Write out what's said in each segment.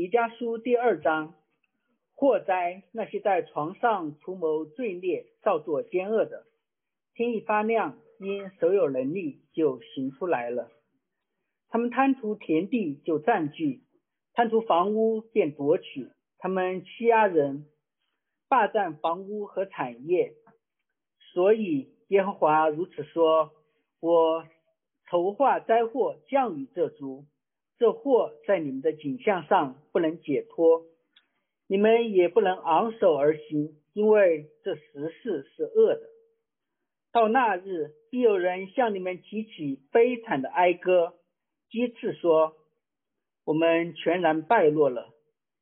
弥迦书第二章，祸灾那些在床上图谋罪孽、造作奸恶的，天一发亮，因手有能力就行出来了。他们贪图田地就占据，贪图房屋便夺取。他们欺压人，霸占房屋和产业。所以耶和华如此说：我筹划灾祸降雨这族。这祸在你们的景象上不能解脱，你们也不能昂首而行，因为这时事是恶的。到那日，必有人向你们提起悲惨的哀歌，讥刺说：“我们全然败落了。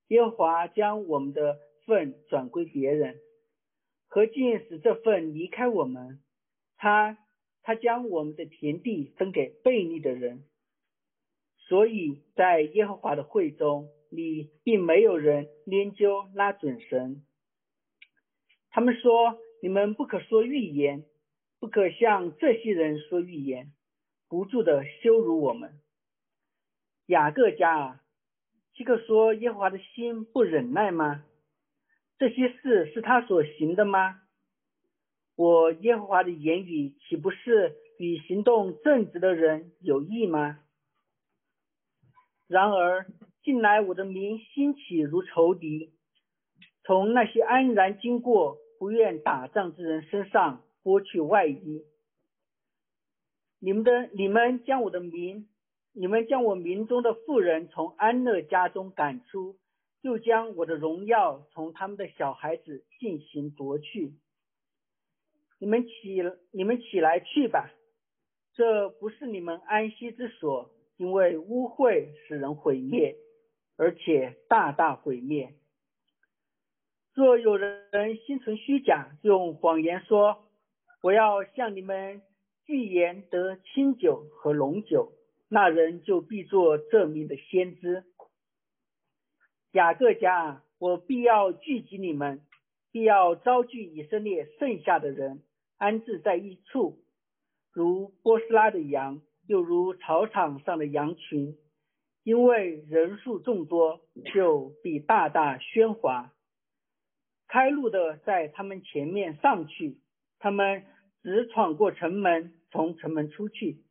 耶和华将我们的份转归别人，何竟使这份离开我们？他他将我们的田地分给悖逆的人。”所以在耶和华的会中，你并没有人研究拉准绳。他们说：“你们不可说预言，不可向这些人说预言，不住的羞辱我们。”雅各家啊，岂可说耶和华的心不忍耐吗？这些事是他所行的吗？我耶和华的言语岂不是与行动正直的人有益吗？然而，近来我的名兴起如仇敌，从那些安然经过、不愿打仗之人身上剥去外衣。你们的你们将我的名，你们将我名中的妇人从安乐家中赶出，又将我的荣耀从他们的小孩子进行夺去。你们起，你们起来去吧，这不是你们安息之所。因为污秽使人毁灭，而且大大毁灭。若有人心存虚假，用谎言说我要向你们预言得清酒和龙酒，那人就必做这命的先知。雅各家，我必要聚集你们，必要招聚以色列剩下的人，安置在一处，如波斯拉的羊。又如草场上的羊群，因为人数众多，就必大大喧哗。开路的在他们前面上去，他们只闯过城门，从城门出去。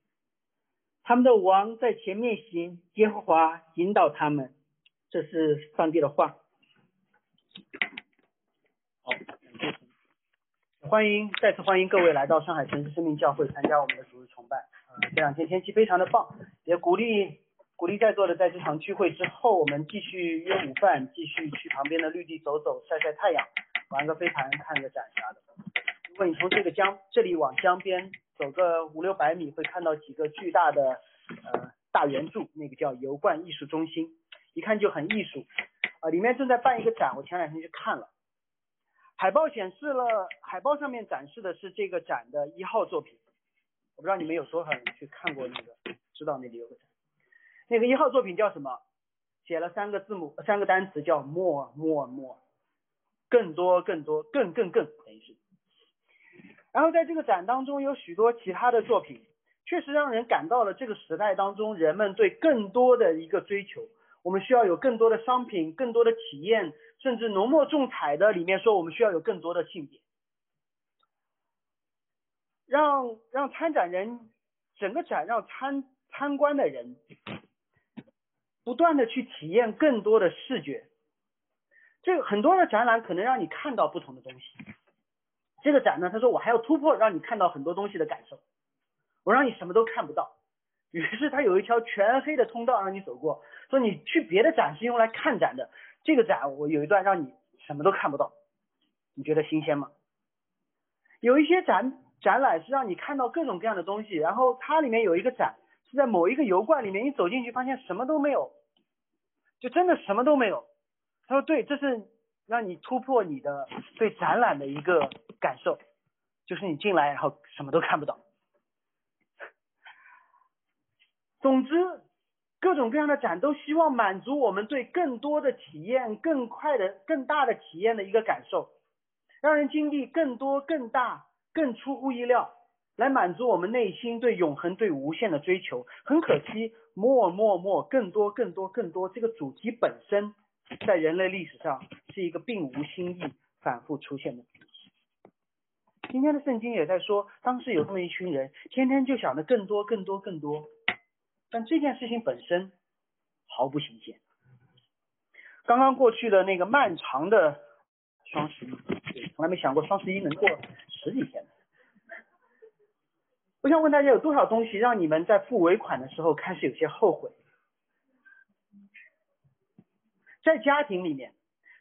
他们的王在前面行，耶和华引导他们。这是上帝的话。好，欢迎再次欢迎各位来到上海城市生命教会参加我们的主日崇拜。这两天天气非常的棒，也鼓励鼓励在座的在这场聚会之后，我们继续约午饭，继续去旁边的绿地走走，晒晒太阳，玩个飞盘，看个展啥的。如果你从这个江这里往江边走个五六百米，会看到几个巨大的呃大圆柱，那个叫油罐艺术中心，一看就很艺术。啊，里面正在办一个展，我前两天去看了，海报显示了，海报上面展示的是这个展的一号作品。我不知道你们有多少人去看过那个，知道那里有个展，那个一号作品叫什么？写了三个字母，三个单词叫 more more more，更多更多更更更等于是。然后在这个展当中有许多其他的作品，确实让人感到了这个时代当中人们对更多的一个追求。我们需要有更多的商品，更多的体验，甚至浓墨重彩的里面说我们需要有更多的性别。让让参展人整个展让参参观的人不断的去体验更多的视觉，这个很多的展览可能让你看到不同的东西。这个展呢，他说我还要突破，让你看到很多东西的感受，我让你什么都看不到。于是他有一条全黑的通道让你走过，说你去别的展是用来看展的，这个展我有一段让你什么都看不到，你觉得新鲜吗？有一些展。展览是让你看到各种各样的东西，然后它里面有一个展是在某一个油罐里面，你走进去发现什么都没有，就真的什么都没有。他说对，这是让你突破你的对展览的一个感受，就是你进来然后什么都看不到。总之，各种各样的展都希望满足我们对更多的体验、更快的、更大的体验的一个感受，让人经历更多更大。更出乎意料，来满足我们内心对永恒、对无限的追求。很可惜，more more more，更多、更多、更多，这个主题本身在人类历史上是一个并无新意、反复出现的。今天的圣经也在说，当时有这么一群人，天天就想着更多、更多、更多，但这件事情本身毫不新鲜。刚刚过去的那个漫长的双十一，对，从来没想过双十一能过十几天。我想问大家，有多少东西让你们在付尾款的时候开始有些后悔？在家庭里面，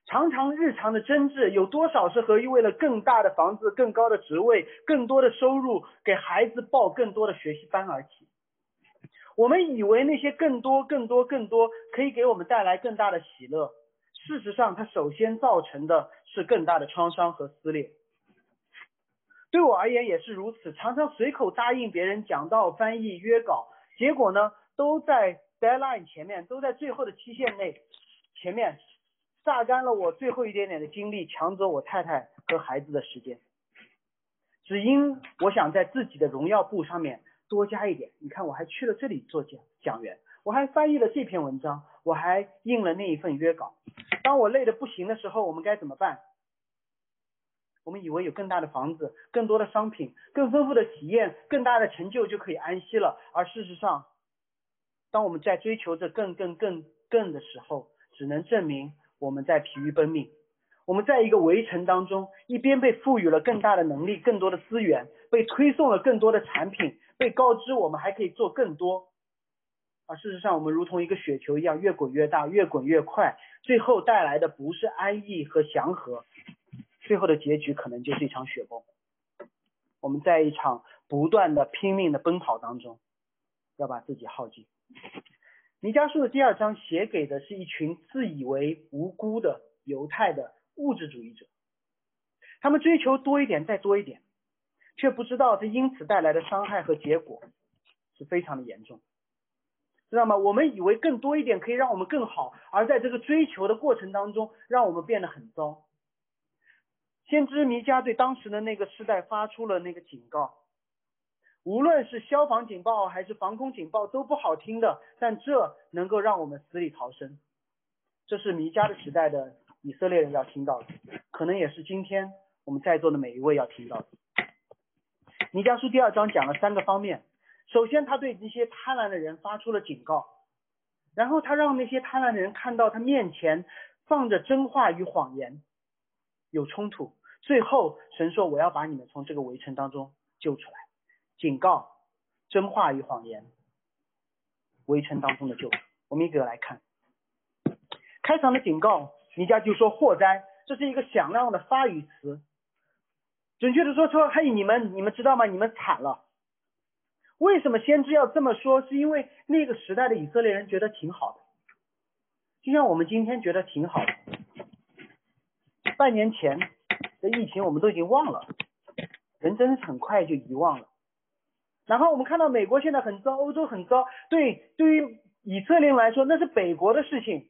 常常日常的争执，有多少是和为了更大的房子、更高的职位、更多的收入，给孩子报更多的学习班而起？我们以为那些更多、更多、更多可以给我们带来更大的喜乐，事实上，它首先造成的是更大的创伤和撕裂。对我而言也是如此，常常随口答应别人讲到、翻译、约稿，结果呢，都在 deadline 前面，都在最后的期限内，前面榨干了我最后一点点的精力，抢走我太太和孩子的时间，只因我想在自己的荣耀簿上面。多加一点，你看我还去了这里做讲讲员，我还翻译了这篇文章，我还印了那一份约稿。当我累得不行的时候，我们该怎么办？我们以为有更大的房子、更多的商品、更丰富的体验、更大的成就就可以安息了。而事实上，当我们在追求着更、更、更、更的时候，只能证明我们在疲于奔命。我们在一个围城当中，一边被赋予了更大的能力、更多的资源，被推送了更多的产品。被告知我们还可以做更多，而事实上我们如同一个雪球一样越滚越大，越滚越快，最后带来的不是安逸和祥和，最后的结局可能就是一场雪崩。我们在一场不断的拼命的奔跑当中，要把自己耗尽。尼加书的第二章写给的是一群自以为无辜的犹太的物质主义者，他们追求多一点再多一点。却不知道这因此带来的伤害和结果是非常的严重，知道吗？我们以为更多一点可以让我们更好，而在这个追求的过程当中，让我们变得很糟。先知弥迦对当时的那个时代发出了那个警告，无论是消防警报还是防空警报都不好听的，但这能够让我们死里逃生。这是弥迦的时代的以色列人要听到的，可能也是今天我们在座的每一位要听到的。弥迦书第二章讲了三个方面，首先他对那些贪婪的人发出了警告，然后他让那些贪婪的人看到他面前放着真话与谎言，有冲突，最后神说我要把你们从这个围城当中救出来，警告真话与谎言，围城当中的救，我们一个个来看，开场的警告，尼加就说祸灾，这是一个响亮的发语词。准确的说，说嘿，你们你们知道吗？你们惨了。为什么先知要这么说？是因为那个时代的以色列人觉得挺好的，就像我们今天觉得挺好的。半年前的疫情我们都已经忘了，人真是很快就遗忘了。然后我们看到美国现在很糟，欧洲很糟，对，对于以色列来说那是北国的事情，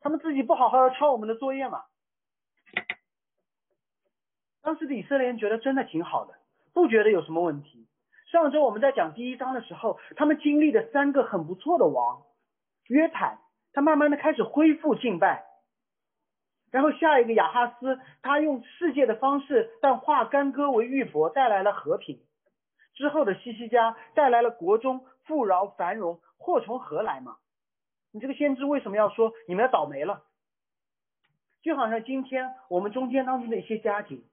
他们自己不好好抄我们的作业嘛。当时的以色列人觉得真的挺好的，不觉得有什么问题。上周我们在讲第一章的时候，他们经历了三个很不错的王，约坦他慢慢的开始恢复敬拜，然后下一个亚哈斯他用世界的方式，但化干戈为玉帛，带来了和平。之后的西西家带来了国中富饶繁荣，祸从何来嘛？你这个先知为什么要说你们要倒霉了？就好像今天我们中间当中的一些家庭。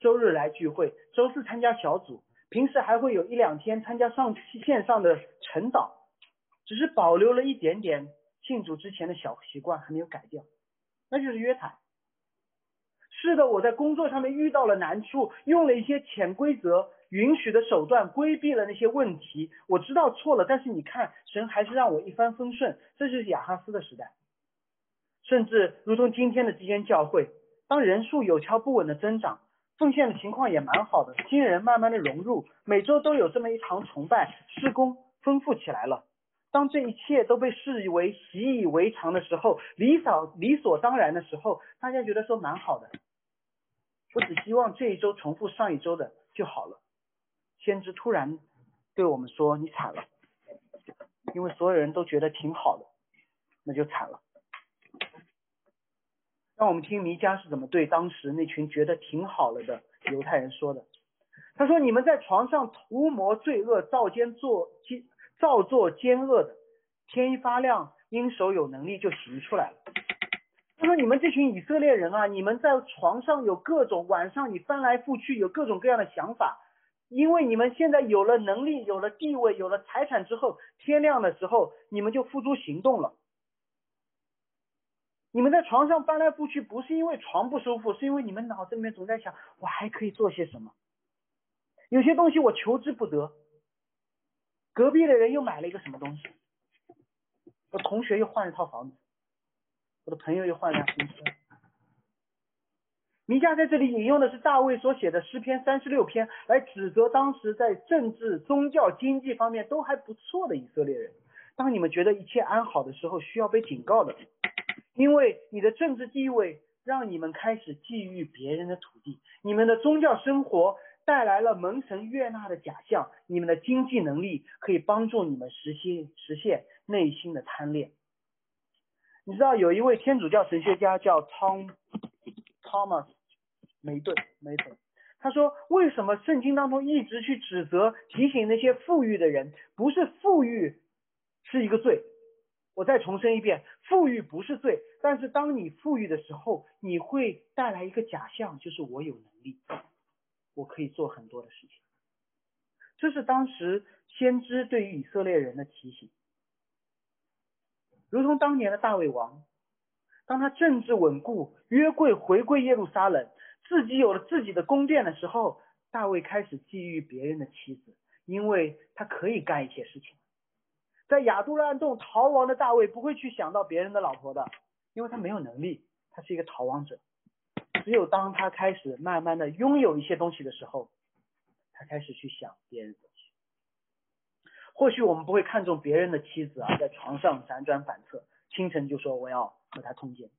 周日来聚会，周四参加小组，平时还会有一两天参加上线上的晨祷，只是保留了一点点庆祝之前的小习惯，还没有改掉，那就是约谈。是的，我在工作上面遇到了难处，用了一些潜规则允许的手段规避了那些问题，我知道错了，但是你看，神还是让我一帆风顺，这就是亚哈斯的时代。甚至如同今天的基间教会，当人数有条不紊的增长。奉献的情况也蛮好的，新人慢慢的融入，每周都有这么一场崇拜，施工丰富起来了。当这一切都被视为习以为常的时候，理所理所当然的时候，大家觉得说蛮好的。我只希望这一周重复上一周的就好了。先知突然对我们说：“你惨了，因为所有人都觉得挺好的，那就惨了。”让我们听弥迦是怎么对当时那群觉得挺好了的犹太人说的。他说：“你们在床上涂抹罪恶，造奸作奸，造作奸恶的，天一发亮，因手有能力就行出来了。”他说：“你们这群以色列人啊，你们在床上有各种晚上你翻来覆去有各种各样的想法，因为你们现在有了能力、有了地位、有了财产之后，天亮的时候你们就付诸行动了。你们在床上翻来覆去，不是因为床不舒服，是因为你们脑子里面总在想我还可以做些什么。有些东西我求之不得，隔壁的人又买了一个什么东西，我同学又换了一套房子。”我的朋友又换了辆新车。弥迦在这里引用的是大卫所写的诗篇三十六篇，来指责当时在政治、宗教、经济方面都还不错的以色列人。当你们觉得一切安好的时候，需要被警告的，因为你的政治地位让你们开始觊觎别人的土地，你们的宗教生活带来了蒙神悦纳的假象，你们的经济能力可以帮助你们实现实现内心的贪恋。你知道有一位天主教神学家叫 Tom Thomas 梅顿梅顿，他说为什么圣经当中一直去指责提醒那些富裕的人，不是富裕是一个罪。我再重申一遍，富裕不是罪，但是当你富裕的时候，你会带来一个假象，就是我有能力，我可以做很多的事情。这是当时先知对于以色列人的提醒。如同当年的大卫王，当他政治稳固，约柜回归耶路撒冷，自己有了自己的宫殿的时候，大卫开始觊觎别人的妻子，因为他可以干一些事情。在亚杜兰洞逃亡的大卫不会去想到别人的老婆的，因为他没有能力，他是一个逃亡者。只有当他开始慢慢的拥有一些东西的时候，他开始去想别人的东西。或许我们不会看重别人的妻子啊，在床上辗转反侧，清晨就说我要和她通奸，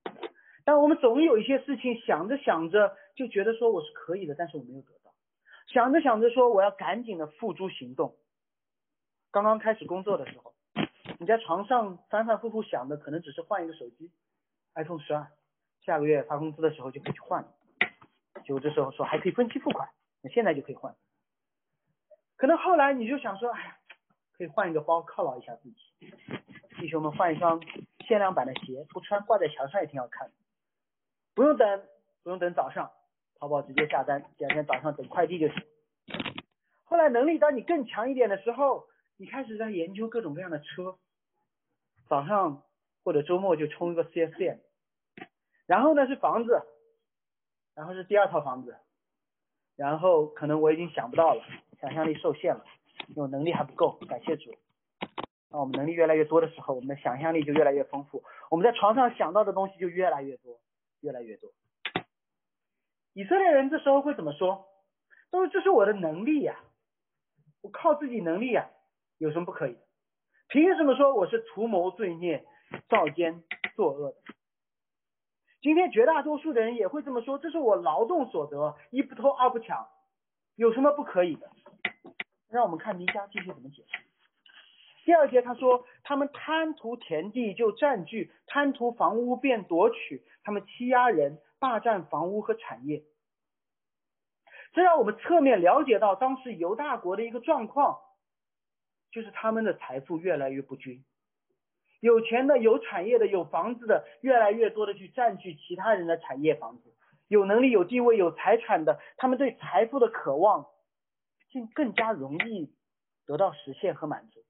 但我们总有一些事情想着想着就觉得说我是可以的，但是我没有得到，想着想着说我要赶紧的付诸行动。刚刚开始工作的时候，你在床上反反复复想的可能只是换一个手机，iPhone 十二，下个月发工资的时候就可以去换，就这时候说还可以分期付款，那现在就可以换。可能后来你就想说，哎呀。可以换一个包犒劳一下自己，弟兄们换一双限量版的鞋，不穿挂在墙上也挺好看的。不用等，不用等早上，淘宝直接下单，第二天早上等快递就行。后来能力当你更强一点的时候，你开始在研究各种各样的车，早上或者周末就冲一个 4S 店，然后呢是房子，然后是第二套房子，然后可能我已经想不到了，想象力受限了。因为能力还不够，感谢主。当我们能力越来越多的时候，我们的想象力就越来越丰富，我们在床上想到的东西就越来越多，越来越多。以色列人这时候会怎么说？他说：“这是我的能力呀，我靠自己能力呀，有什么不可以？凭什么说我是图谋罪孽、造奸作恶的？”今天绝大多数的人也会这么说：“这是我劳动所得，一不偷二不抢，有什么不可以的？”让我们看名家继续怎么解释。第二节他说，他们贪图田地就占据，贪图房屋便夺取，他们欺压人，霸占房屋和产业。这让我们侧面了解到当时犹大国的一个状况，就是他们的财富越来越不均，有钱的、有产业的、有房子的，越来越多的去占据其他人的产业房子；有能力、有地位、有财产的，他们对财富的渴望。竟更加容易得到实现和满足，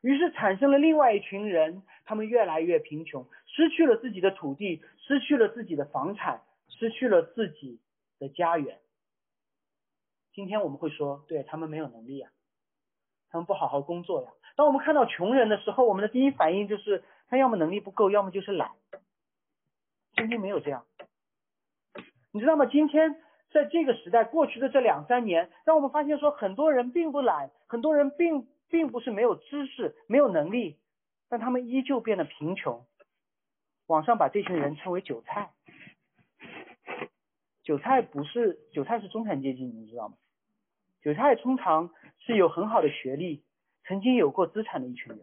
于是产生了另外一群人，他们越来越贫穷，失去了自己的土地，失去了自己的房产，失去了自己的家园。今天我们会说，对他们没有能力啊，他们不好好工作呀。当我们看到穷人的时候，我们的第一反应就是他要么能力不够，要么就是懒。今天没有这样，你知道吗？今天。在这个时代，过去的这两三年，让我们发现说，很多人并不懒，很多人并并不是没有知识、没有能力，但他们依旧变得贫穷。网上把这群人称为韭菜，韭菜不是韭菜是中产阶级，你们知道吗？韭菜通常是有很好的学历，曾经有过资产的一群人。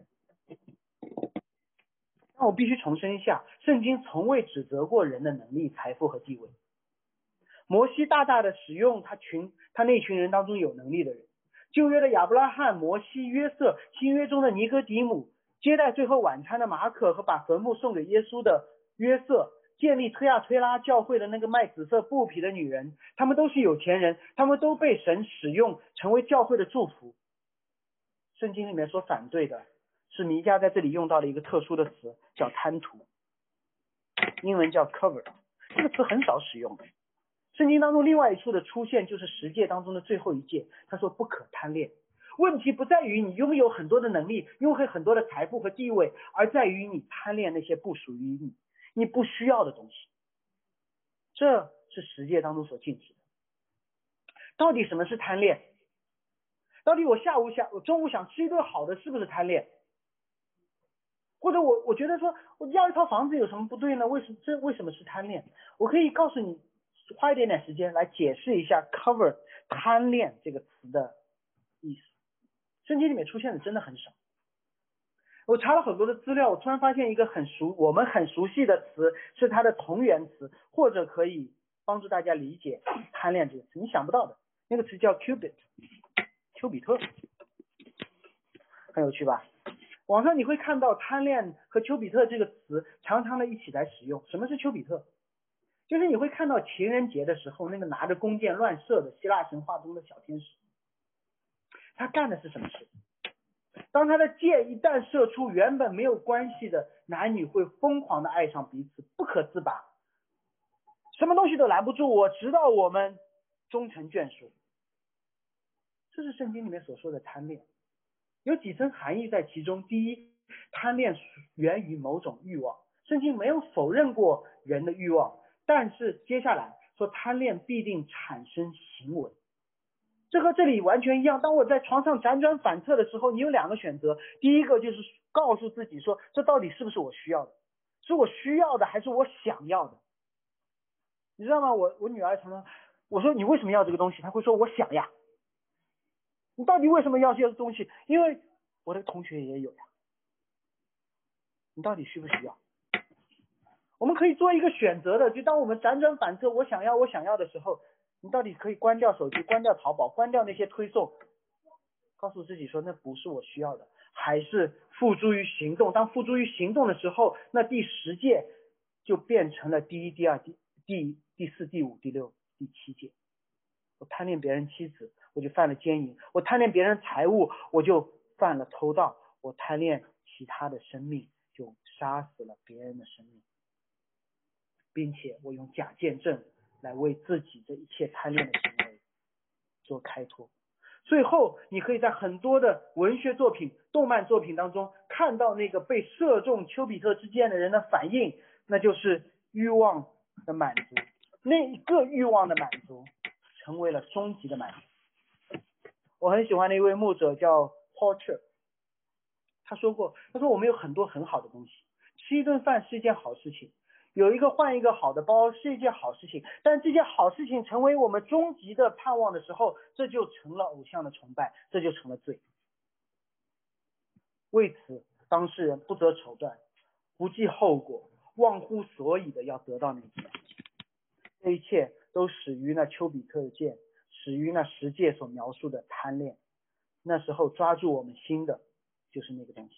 但我必须重申一下，圣经从未指责过人的能力、财富和地位。摩西大大的使用他群他那群人当中有能力的人，旧约的亚伯拉罕、摩西、约瑟，新约中的尼哥底姆，接待最后晚餐的马可和把坟墓送给耶稣的约瑟。建立推亚推拉教会的那个卖紫色布匹的女人，他们都是有钱人，他们都被神使用成为教会的祝福。圣经里面所反对的是弥迦在这里用到了一个特殊的词，叫贪图，英文叫 cover，这个词很少使用。圣经当中另外一处的出现就是十诫当中的最后一诫，他说不可贪恋。问题不在于你拥有很多的能力，拥有很多的财富和地位，而在于你贪恋那些不属于你。你不需要的东西，这是十诫当中所禁止的。到底什么是贪恋？到底我下午想，我中午想吃一顿好的，是不是贪恋？或者我我觉得说，我要一套房子有什么不对呢？为什这为什么是贪恋？我可以告诉你，花一点点时间来解释一下 “cover” 贪恋这个词的意思。圣经里面出现的真的很少。我查了很多的资料，我突然发现一个很熟，我们很熟悉的词是它的同源词，或者可以帮助大家理解贪恋这个词。你想不到的那个词叫 cubit，丘比特，很有趣吧？网上你会看到贪恋和丘比特这个词常常的一起来使用。什么是丘比特？就是你会看到情人节的时候那个拿着弓箭乱射的希腊神话中的小天使，他干的是什么事？当他的箭一旦射出，原本没有关系的男女会疯狂的爱上彼此，不可自拔，什么东西都拦不住我，直到我们终成眷属。这是圣经里面所说的贪恋，有几层含义在其中。第一，贪恋源于某种欲望，圣经没有否认过人的欲望，但是接下来说贪恋必定产生行为。这和这里完全一样。当我在床上辗转反侧的时候，你有两个选择。第一个就是告诉自己说，这到底是不是我需要的？是我需要的还是我想要的？你知道吗？我我女儿常常我说你为什么要这个东西？她会说我想呀。你到底为什么要这些东西？因为我的同学也有呀。你到底需不需要？我们可以做一个选择的，就当我们辗转反侧，我想要我想要的时候。你到底可以关掉手机，关掉淘宝，关掉那些推送，告诉自己说那不是我需要的，还是付诸于行动。当付诸于行动的时候，那第十届就变成了第一、第二、第第第四、第五、第六、第七届。我贪恋别人妻子，我就犯了奸淫；我贪恋别人财物，我就犯了偷盗；我贪恋其他的生命，就杀死了别人的生命，并且我用假见证。来为自己这一切贪恋的行为做开脱。最后，你可以在很多的文学作品、动漫作品当中看到那个被射中丘比特之箭的人的反应，那就是欲望的满足。那一个欲望的满足，成为了终极的满足。我很喜欢的一位牧者叫 Porter，他说过：“他说我们有很多很好的东西，吃一顿饭是一件好事情。”有一个换一个好的包是一件好事情，但这件好事情成为我们终极的盼望的时候，这就成了偶像的崇拜，这就成了罪。为此，当事人不择手段，不计后果，忘乎所以的要得到那件。这一切都始于那丘比特的箭，始于那十诫所描述的贪恋。那时候抓住我们心的，就是那个东西。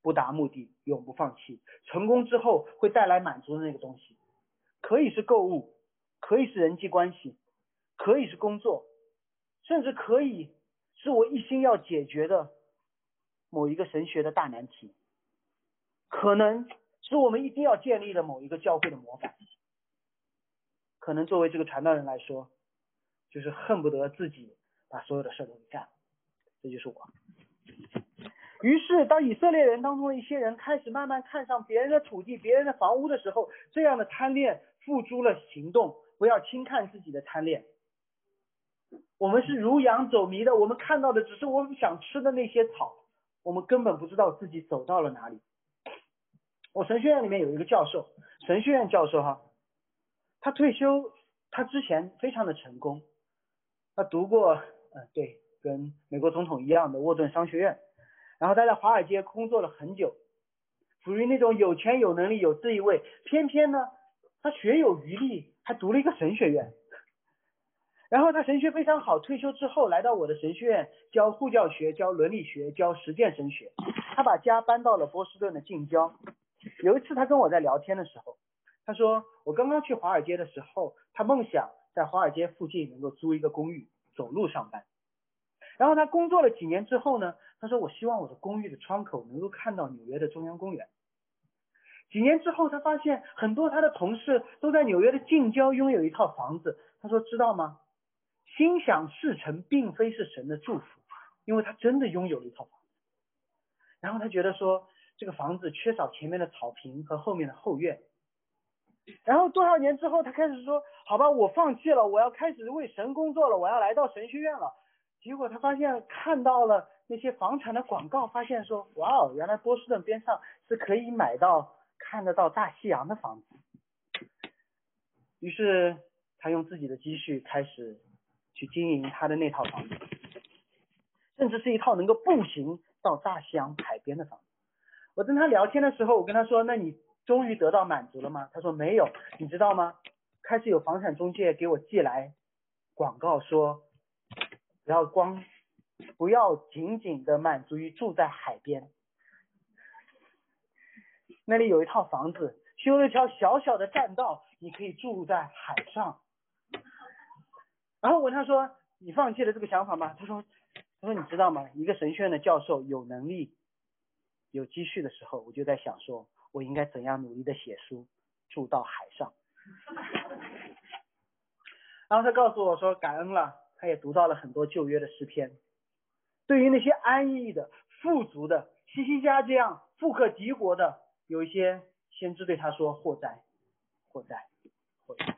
不达目的，永不放弃。成功之后会带来满足的那个东西，可以是购物，可以是人际关系，可以是工作，甚至可以是我一心要解决的某一个神学的大难题，可能是我们一定要建立的某一个教会的模板，可能作为这个传道人来说，就是恨不得自己把所有的事都给干了。这就是我。于是，当以色列人当中的一些人开始慢慢看上别人的土地、别人的房屋的时候，这样的贪恋付诸了行动。不要轻看自己的贪恋。我们是如羊走迷的，我们看到的只是我们想吃的那些草，我们根本不知道自己走到了哪里。我神学院里面有一个教授，神学院教授哈，他退休，他之前非常的成功，他读过嗯，对，跟美国总统一样的沃顿商学院。然后他在华尔街工作了很久，属于那种有钱有能力有地位，偏偏呢，他学有余力，还读了一个神学院。然后他神学非常好，退休之后来到我的神学院教护教学、教伦理学、教实践神学。他把家搬到了波士顿的近郊。有一次他跟我在聊天的时候，他说我刚刚去华尔街的时候，他梦想在华尔街附近能够租一个公寓，走路上班。然后他工作了几年之后呢，他说我希望我的公寓的窗口能够看到纽约的中央公园。几年之后，他发现很多他的同事都在纽约的近郊拥有一套房子。他说知道吗？心想事成，并非是神的祝福，因为他真的拥有了一套房子。然后他觉得说，这个房子缺少前面的草坪和后面的后院。然后多少年之后，他开始说，好吧，我放弃了，我要开始为神工作了，我要来到神学院了。结果他发现看到了那些房产的广告，发现说，哇哦，原来波士顿边上是可以买到看得到大西洋的房子。于是他用自己的积蓄开始。去经营他的那套房子，甚至是一套能够步行到大西洋海边的房子。我跟他聊天的时候，我跟他说：“那你终于得到满足了吗？”他说：“没有。”你知道吗？开始有房产中介给我寄来广告说，不要光不要仅仅的满足于住在海边，那里有一套房子，修了一条小小的栈道，你可以住在海上。然后我问他说：“你放弃了这个想法吗？”他说：“他说你知道吗？一个神学院的教授有能力、有积蓄的时候，我就在想说，我应该怎样努力的写书，住到海上。”然后他告诉我说：“感恩了，他也读到了很多旧约的诗篇。对于那些安逸的、富足的、西西家这样富可敌国的，有一些先知对他说：祸哉，祸哉，祸哉。”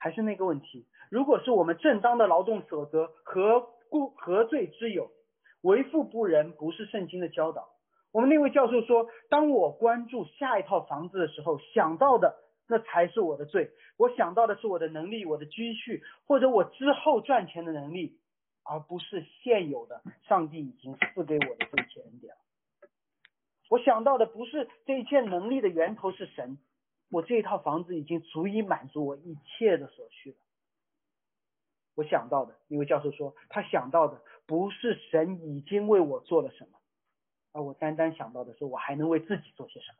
还是那个问题，如果是我们正当的劳动所得，何故何罪之有？为富不仁，不是圣经的教导。我们那位教授说，当我关注下一套房子的时候，想到的那才是我的罪。我想到的是我的能力、我的积蓄，或者我之后赚钱的能力，而不是现有的上帝已经赐给我的这一切恩典。我想到的不是这一切能力的源头是神。我这一套房子已经足以满足我一切的所需了。我想到的，一位教授说，他想到的不是神已经为我做了什么，而我单单想到的是我还能为自己做些什么。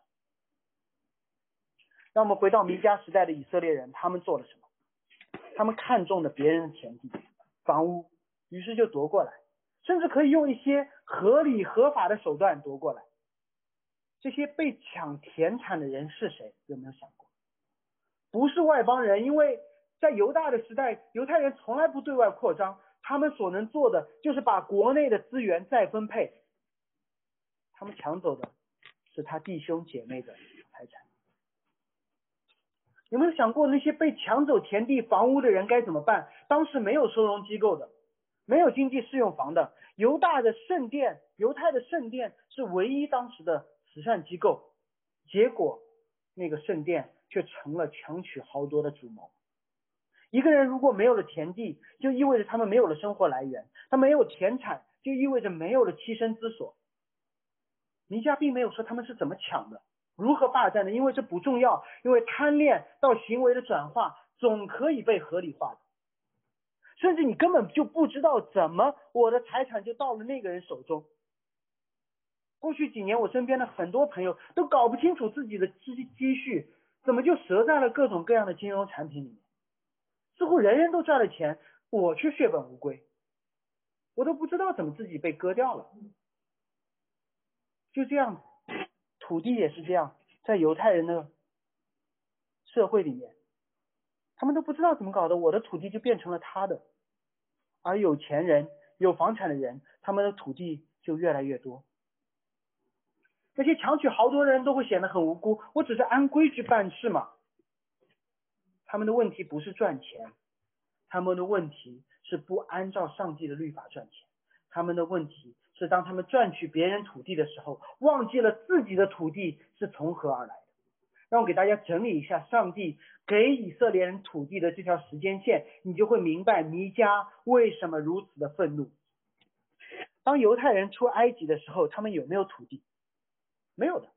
让我们回到弥迦时代的以色列人，他们做了什么？他们看中了别人的田地、房屋，于是就夺过来，甚至可以用一些合理合法的手段夺过来。这些被抢田产的人是谁？有没有想过？不是外邦人，因为在犹大的时代，犹太人从来不对外扩张，他们所能做的就是把国内的资源再分配。他们抢走的是他弟兄姐妹的财产。有没有想过那些被抢走田地、房屋的人该怎么办？当时没有收容机构的，没有经济适用房的，犹大的圣殿、犹太的圣殿是唯一当时的。慈善机构，结果那个圣殿却成了强取豪夺的主谋。一个人如果没有了田地，就意味着他们没有了生活来源；他没有田产，就意味着没有了栖身之所。尼加并没有说他们是怎么抢的，如何霸占的，因为这不重要。因为贪恋到行为的转化，总可以被合理化的。甚至你根本就不知道怎么我的财产就到了那个人手中。过去几年，我身边的很多朋友都搞不清楚自己的积积蓄怎么就折在了各种各样的金融产品里面，似乎人人都赚了钱，我却血本无归，我都不知道怎么自己被割掉了。就这样，土地也是这样，在犹太人的社会里面，他们都不知道怎么搞的，我的土地就变成了他的，而有钱人、有房产的人，他们的土地就越来越多。那些强取豪夺的人都会显得很无辜，我只是按规矩办事嘛。他们的问题不是赚钱，他们的问题是不按照上帝的律法赚钱。他们的问题是当他们赚取别人土地的时候，忘记了自己的土地是从何而来的。让我给大家整理一下上帝给以色列人土地的这条时间线，你就会明白弥迦为什么如此的愤怒。当犹太人出埃及的时候，他们有没有土地？没有的。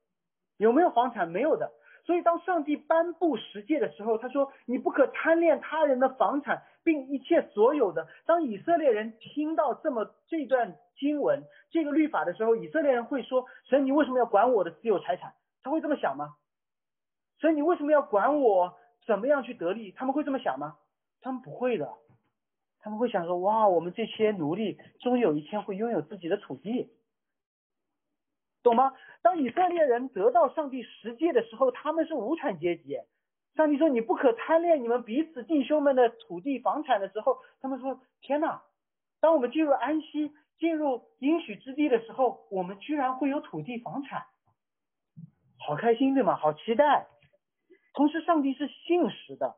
有没有房产？没有的。所以当上帝颁布十诫的时候，他说你不可贪恋他人的房产，并一切所有的。当以色列人听到这么这段经文、这个律法的时候，以色列人会说：神，你为什么要管我的私有财产？他会这么想吗？神，你为什么要管我怎么样去得利？他们会这么想吗？他们不会的。他们会想说：哇，我们这些奴隶终有一天会拥有自己的土地。懂吗？当以色列人得到上帝十诫的时候，他们是无产阶级。上帝说：“你不可贪恋你们彼此弟兄们的土地房产的时候，他们说：天哪！当我们进入安息、进入应许之地的时候，我们居然会有土地房产，好开心对吗？好期待。同时，上帝是信实的。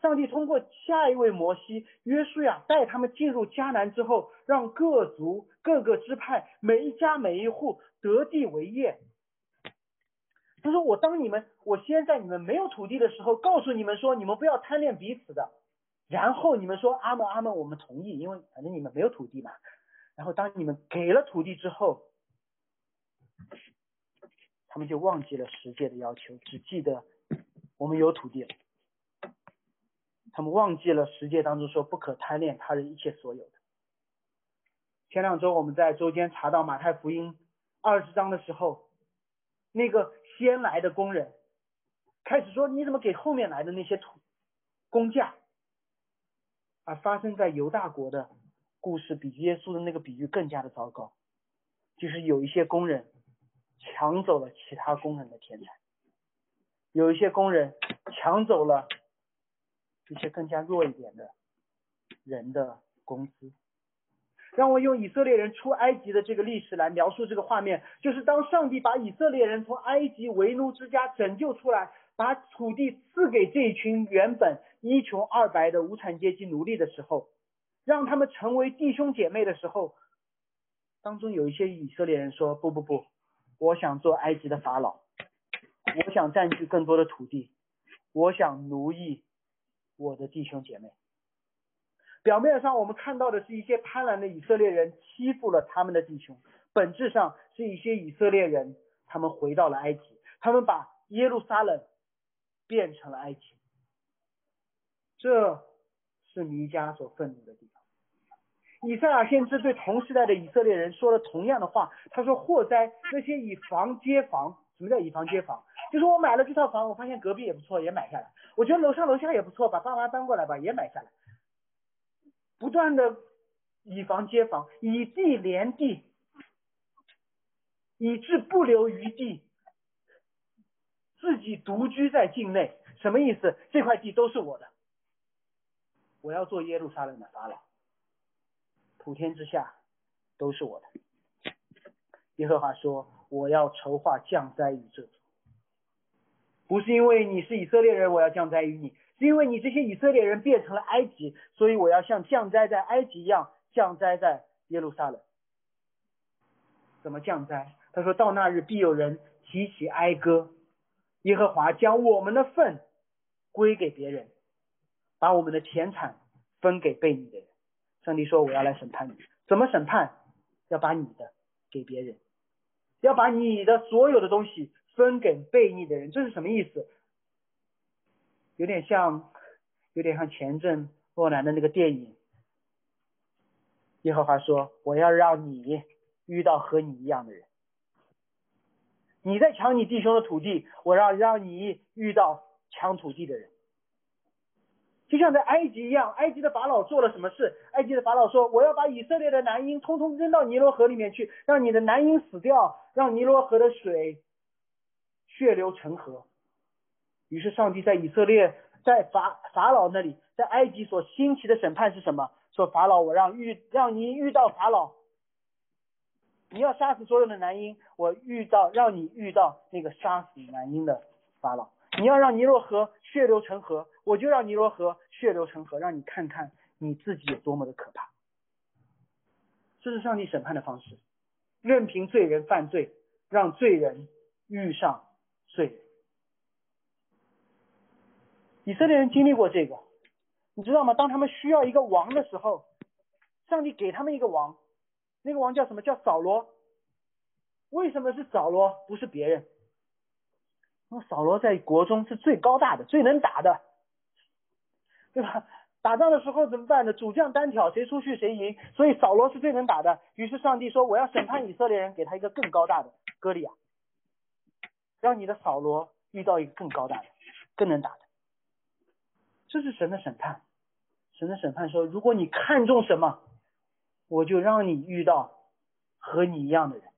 上帝通过下一位摩西约书亚带他们进入迦南之后，让各族、各个支派、每一家、每一户。”得地为业。他说：“我当你们，我先在你们没有土地的时候，告诉你们说，你们不要贪恋彼此的。然后你们说阿门阿门，我们同意，因为反正你们没有土地嘛。然后当你们给了土地之后，他们就忘记了十诫的要求，只记得我们有土地了。他们忘记了十诫当中说不可贪恋他人一切所有的。前两周我们在周间查到马太福音。”二十章的时候，那个先来的工人开始说：“你怎么给后面来的那些土工价？”而发生在犹大国的故事比耶稣的那个比喻更加的糟糕，就是有一些工人抢走了其他工人的田产，有一些工人抢走了一些更加弱一点的人的工资。让我用以色列人出埃及的这个历史来描述这个画面，就是当上帝把以色列人从埃及为奴之家拯救出来，把土地赐给这一群原本一穷二白的无产阶级奴隶的时候，让他们成为弟兄姐妹的时候，当中有一些以色列人说：“不不不，我想做埃及的法老，我想占据更多的土地，我想奴役我的弟兄姐妹。”表面上我们看到的是一些贪婪的以色列人欺负了他们的弟兄，本质上是一些以色列人他们回到了埃及，他们把耶路撒冷变成了埃及，这是弥迦所愤怒的地方。以赛亚先知对同时代的以色列人说了同样的话，他说：“祸灾那些以房接房，什么叫以房接房？就是我买了这套房，我发现隔壁也不错，也买下来；我觉得楼上楼下也不错，把爸妈搬过来吧，也买下来。”不断的以房接房，以地连地，以致不留余地，自己独居在境内，什么意思？这块地都是我的，我要做耶路撒冷的法老，普天之下都是我的。耶和华说：“我要筹划降灾于这，不是因为你是以色列人，我要降灾于你。”是因为你这些以色列人变成了埃及，所以我要像降灾在埃及一样降灾在耶路撒冷。怎么降灾？他说到那日必有人提起哀歌，耶和华将我们的份归给别人，把我们的田产分给背你的人。上帝说我要来审判你，怎么审判？要把你的给别人，要把你的所有的东西分给背逆的人。这是什么意思？有点像，有点像前阵洛南的那个电影。耶和华说：“我要让你遇到和你一样的人。你在抢你弟兄的土地，我要让你遇到抢土地的人。就像在埃及一样，埃及的法老做了什么事？埃及的法老说：我要把以色列的男婴通通扔到尼罗河里面去，让你的男婴死掉，让尼罗河的水血流成河。”于是上帝在以色列，在法法老那里，在埃及所兴起的审判是什么？说法老，我让遇让你遇到法老，你要杀死所有的男婴，我遇到让你遇到那个杀死男婴的法老。你要让尼罗河血流成河，我就让尼罗河血流成河，让你看看你自己有多么的可怕。这是上帝审判的方式，任凭罪人犯罪，让罪人遇上罪人。以色列人经历过这个，你知道吗？当他们需要一个王的时候，上帝给他们一个王，那个王叫什么？叫扫罗。为什么是扫罗，不是别人？那扫罗在国中是最高大的，最能打的，对吧？打仗的时候怎么办呢？主将单挑，谁出去谁赢。所以扫罗是最能打的。于是上帝说：“我要审判以色列人，给他一个更高大的歌利亚，让你的扫罗遇到一个更高大的、更能打的。”这是神的审判。神的审判说：“如果你看重什么，我就让你遇到和你一样的人。”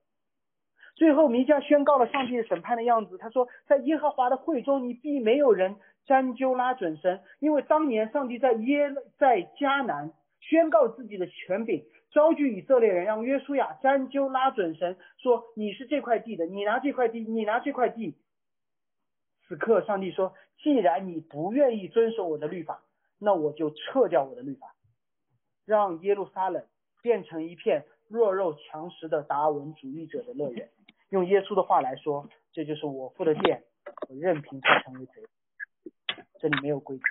最后弥迦宣告了上帝的审判的样子。他说：“在耶和华的会中，你必没有人。”占鸠拉准神，因为当年上帝在耶在迦南宣告自己的权柄，招聚以色列人，让约书亚占鸠拉准神说：“你是这块地的，你拿这块地，你拿这块地。”此刻，上帝说：“既然你不愿意遵守我的律法，那我就撤掉我的律法，让耶路撒冷变成一片弱肉强食的达尔文主义者的乐园。”用耶稣的话来说，这就是我父的殿，我任凭他成为贼。这里没有规则。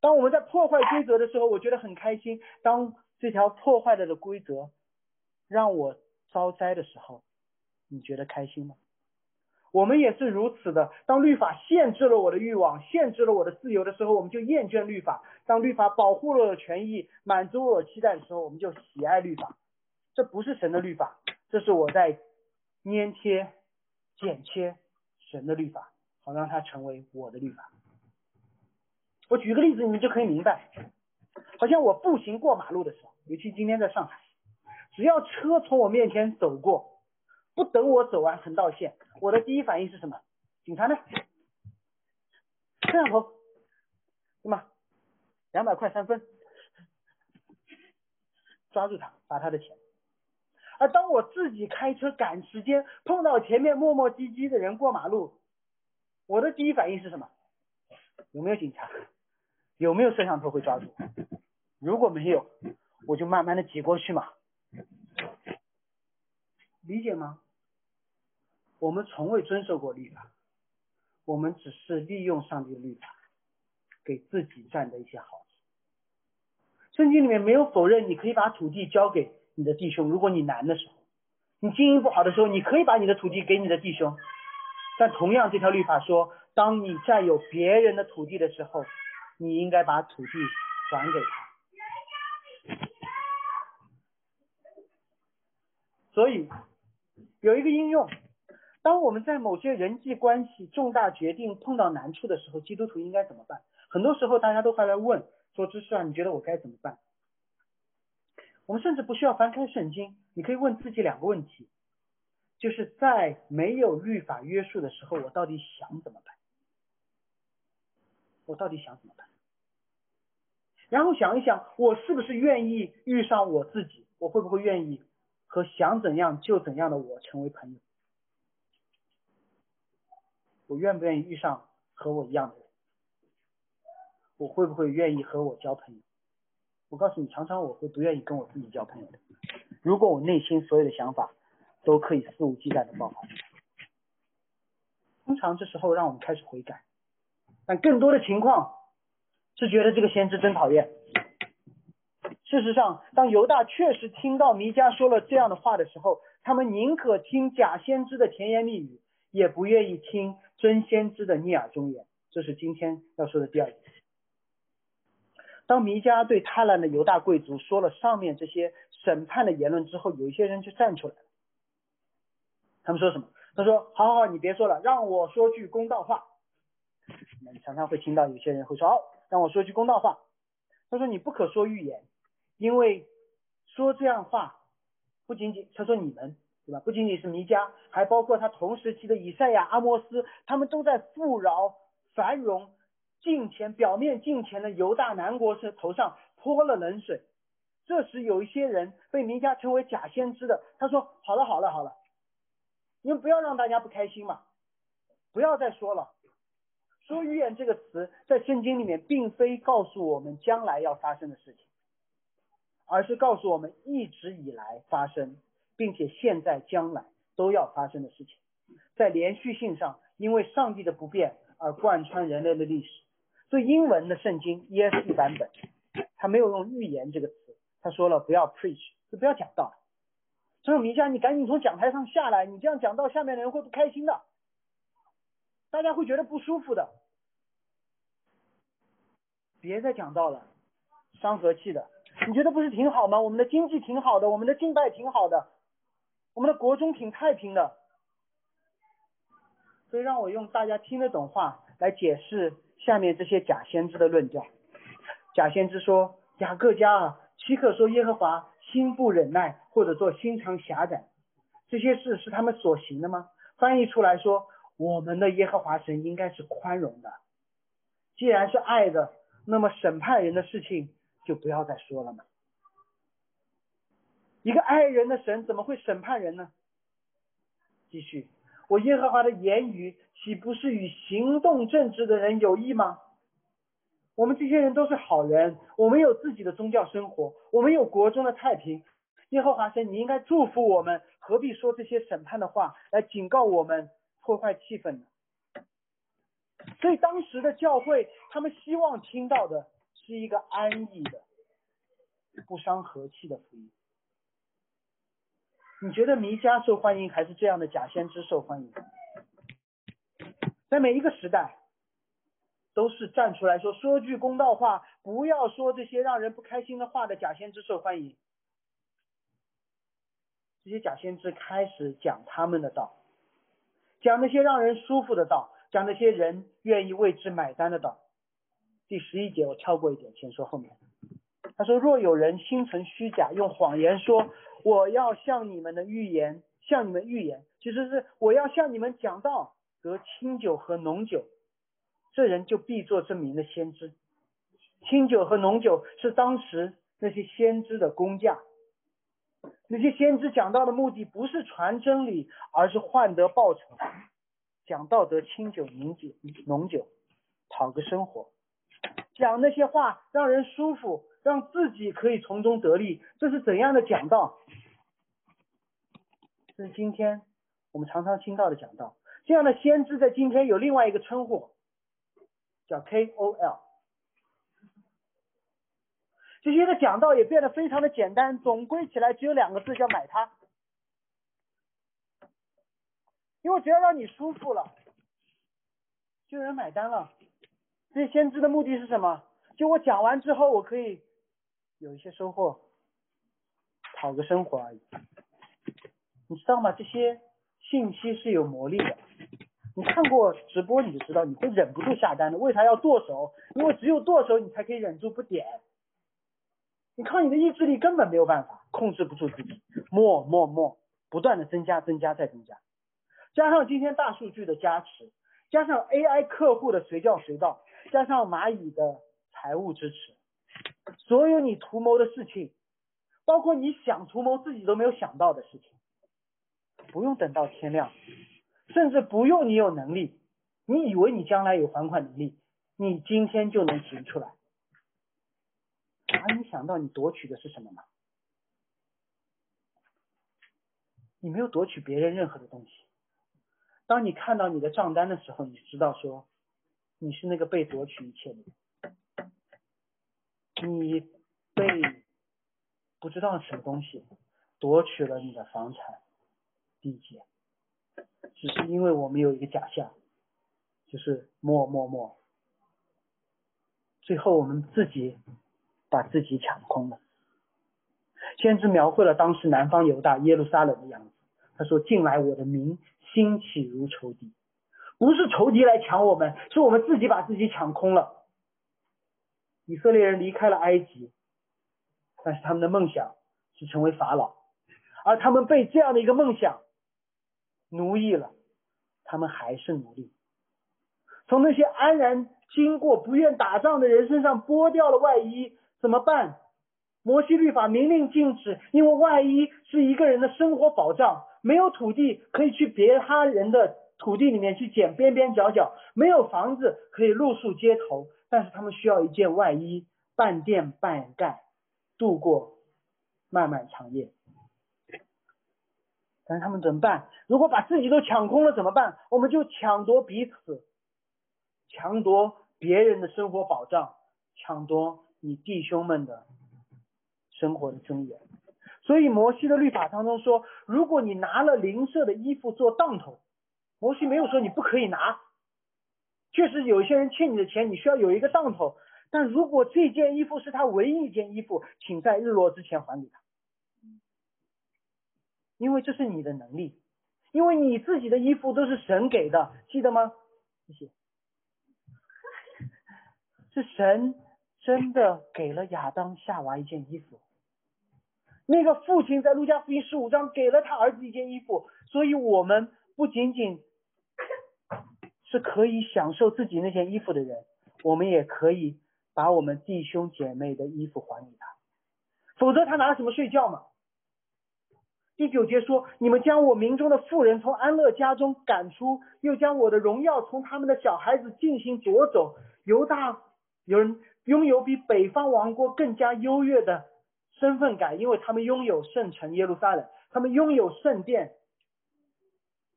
当我们在破坏规则的时候，我觉得很开心。当这条破坏了的规则让我遭灾的时候，你觉得开心吗？我们也是如此的。当律法限制了我的欲望，限制了我的自由的时候，我们就厌倦律法；当律法保护了我的权益，满足我的期待的时候，我们就喜爱律法。这不是神的律法，这是我在粘贴、剪切神的律法。好让它成为我的律法。我举个例子，你们就可以明白。好像我步行过马路的时候，尤其今天在上海，只要车从我面前走过，不等我走完横道线，我的第一反应是什么？警察呢？摄像头，对吗？两百块三分，抓住他，罚他的钱。而当我自己开车赶时间，碰到前面磨磨唧唧的人过马路。我的第一反应是什么？有没有警察？有没有摄像头会抓住？如果没有，我就慢慢的挤过去嘛。理解吗？我们从未遵守过律法，我们只是利用上帝的律法，给自己占的一些好处。圣经里面没有否认你可以把土地交给你的弟兄，如果你难的时候，你经营不好的时候，你可以把你的土地给你的弟兄。但同样，这条律法说，当你占有别人的土地的时候，你应该把土地还给他。所以，有一个应用，当我们在某些人际关系重大决定碰到难处的时候，基督徒应该怎么办？很多时候，大家都会来问说：“知识啊，你觉得我该怎么办？”我们甚至不需要翻开圣经，你可以问自己两个问题。就是在没有律法约束的时候，我到底想怎么办？我到底想怎么办？然后想一想，我是不是愿意遇上我自己？我会不会愿意和想怎样就怎样的我成为朋友？我愿不愿意遇上和我一样的人？我会不会愿意和我交朋友？我告诉你，常常我会不愿意跟我自己交朋友的。如果我内心所有的想法。都可以肆无忌惮的爆发。通常这时候让我们开始悔改，但更多的情况是觉得这个先知真讨厌。事实上，当犹大确实听到弥迦说了这样的话的时候，他们宁可听假先知的甜言蜜语，也不愿意听真先知的逆耳忠言。这是今天要说的第二点。当弥迦对贪婪的犹大贵族说了上面这些审判的言论之后，有一些人就站出来了。他们说什么？他说：“好好好，你别说了，让我说句公道话。”你常常会听到有些人会说：“哦，让我说句公道话。”他说：“你不可说预言，因为说这样话不仅仅他说你们对吧？不仅仅是弥迦，还包括他同时期的以赛亚、阿摩斯，他们都在富饶、繁荣、敬虔、表面敬虔的犹大南国是头上泼了冷水。这时有一些人被弥迦称为假先知的，他说：好了好了好了。”你们不要让大家不开心嘛，不要再说了。说预言这个词在圣经里面，并非告诉我们将来要发生的事情，而是告诉我们一直以来发生，并且现在将来都要发生的事情。在连续性上，因为上帝的不变而贯穿人类的历史。所以英文的圣经 ESV 版本，他没有用预言这个词，他说了不要 preach，就不要讲道。所以米迦，你赶紧从讲台上下来，你这样讲到下面的人会不开心的，大家会觉得不舒服的。别再讲道了，伤和气的。你觉得不是挺好吗？我们的经济挺好的，我们的敬拜挺好的，我们的国中挺太平的。所以让我用大家听得懂话来解释下面这些假先知的论调。假先知说：“雅各家啊，岂可说耶和华心不忍耐，或者说心肠狭窄？这些事是他们所行的吗？”翻译出来说：“我们的耶和华神应该是宽容的，既然是爱的，那么审判人的事情。”就不要再说了嘛！一个爱人的神怎么会审判人呢？继续，我耶和华的言语岂不是与行动正直的人有益吗？我们这些人都是好人，我们有自己的宗教生活，我们有国中的太平。耶和华神，你应该祝福我们，何必说这些审判的话来警告我们、破坏气氛呢？所以当时的教会，他们希望听到的。是一个安逸的、不伤和气的福音。你觉得弥迦受欢迎，还是这样的假先知受欢迎？在每一个时代，都是站出来说说句公道话，不要说这些让人不开心的话的假先知受欢迎。这些假先知开始讲他们的道，讲那些让人舒服的道，讲那些人愿意为之买单的道。第十一节我跳过一点，先说后面。他说：“若有人心存虚假，用谎言说我要向你们的预言，向你们预言，其实是我要向你们讲道，得清酒和浓酒，这人就必做证明的先知。清酒和浓酒是当时那些先知的工价。那些先知讲道的目的不是传真理，而是换得报酬，讲道得清酒、浓酒、浓酒，讨个生活。”讲那些话让人舒服，让自己可以从中得利，这是怎样的讲道？这是今天我们常常听到的讲道。这样的先知在今天有另外一个称呼，叫 KOL。这些的讲道也变得非常的简单，总归起来只有两个字，叫买它。因为只要让你舒服了，就有人买单了。这些先知的目的是什么？就我讲完之后，我可以有一些收获，讨个生活而已。你知道吗？这些信息是有魔力的。你看过直播你就知道，你会忍不住下单的。为啥要剁手？因为只有剁手，你才可以忍住不点。你靠你的意志力根本没有办法控制不住自己，more more more，不断的增加增加再增加，加上今天大数据的加持，加上 AI 客户的随叫随到。加上蚂蚁的财务支持，所有你图谋的事情，包括你想图谋自己都没有想到的事情，不用等到天亮，甚至不用你有能力，你以为你将来有还款能力，你今天就能行出来。而你想到你夺取的是什么吗？你没有夺取别人任何的东西。当你看到你的账单的时候，你知道说。你是那个被夺取一切的人，你被不知道什么东西夺取了你的房产地界，只是因为我们有一个假象，就是默默默，最后我们自己把自己抢空了。先知描绘了当时南方犹大耶路撒冷的样子，他说：“近来我的民兴起如仇敌。”不是仇敌来抢我们，是我们自己把自己抢空了。以色列人离开了埃及，但是他们的梦想是成为法老，而他们被这样的一个梦想奴役了，他们还是奴隶。从那些安然经过、不愿打仗的人身上剥掉了外衣，怎么办？摩西律法明令禁止，因为外衣是一个人的生活保障，没有土地可以去别他人的。土地里面去捡边边角角，没有房子可以露宿街头，但是他们需要一件外衣，半垫半盖，度过漫漫长夜。但是他们怎么办？如果把自己都抢空了怎么办？我们就抢夺彼此，抢夺别人的生活保障，抢夺你弟兄们的生活的尊严。所以摩西的律法当中说，如果你拿了邻舍的衣服做当头，摩西没有说你不可以拿。确实有些人欠你的钱，你需要有一个当头。但如果这件衣服是他唯一一件衣服，请在日落之前还给他，因为这是你的能力，因为你自己的衣服都是神给的，记得吗？谢谢。是神真的给了亚当夏娃一件衣服，那个父亲在路加福音十五章给了他儿子一件衣服，所以我们不仅仅是可以享受自己那件衣服的人，我们也可以。把我们弟兄姐妹的衣服还给他，否则他拿什么睡觉嘛？第九节说：“你们将我民中的妇人从安乐家中赶出，又将我的荣耀从他们的小孩子进行夺走。犹大有人拥有比北方王国更加优越的身份感，因为他们拥有圣城耶路撒冷，他们拥有圣殿。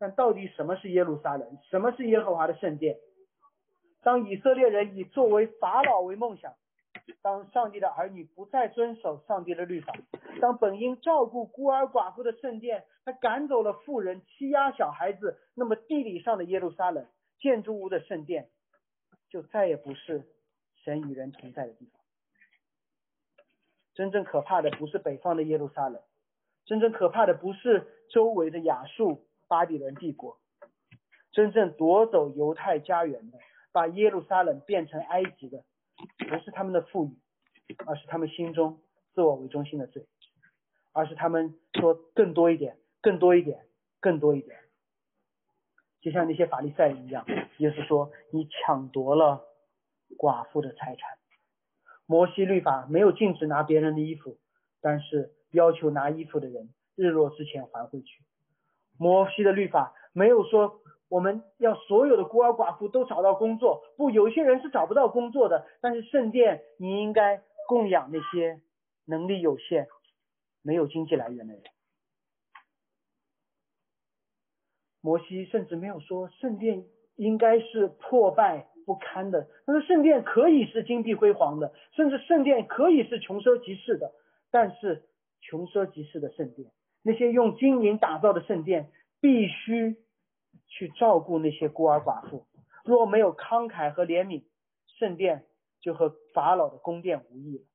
但到底什么是耶路撒冷？什么是耶和华的圣殿？”当以色列人以作为法老为梦想，当上帝的儿女不再遵守上帝的律法，当本应照顾孤儿寡妇的圣殿，他赶走了富人，欺压小孩子，那么地理上的耶路撒冷建筑物的圣殿，就再也不是神与人同在的地方。真正可怕的不是北方的耶路撒冷，真正可怕的不是周围的亚述巴比伦帝国，真正夺走犹太家园的。把耶路撒冷变成埃及的，不是他们的富裕，而是他们心中自我为中心的罪，而是他们说更多一点，更多一点，更多一点，就像那些法利赛人一样。耶稣说：“你抢夺了寡妇的财产。”摩西律法没有禁止拿别人的衣服，但是要求拿衣服的人日落之前还回去。摩西的律法没有说。我们要所有的孤儿寡妇都找到工作，不，有些人是找不到工作的。但是圣殿，你应该供养那些能力有限、没有经济来源的人。摩西甚至没有说圣殿应该是破败不堪的，他说圣殿可以是金碧辉煌的，甚至圣殿可以是穷奢极侈的。但是穷奢极侈的圣殿，那些用金银打造的圣殿，必须。去照顾那些孤儿寡妇，若没有慷慨和怜悯，圣殿就和法老的宫殿无异了。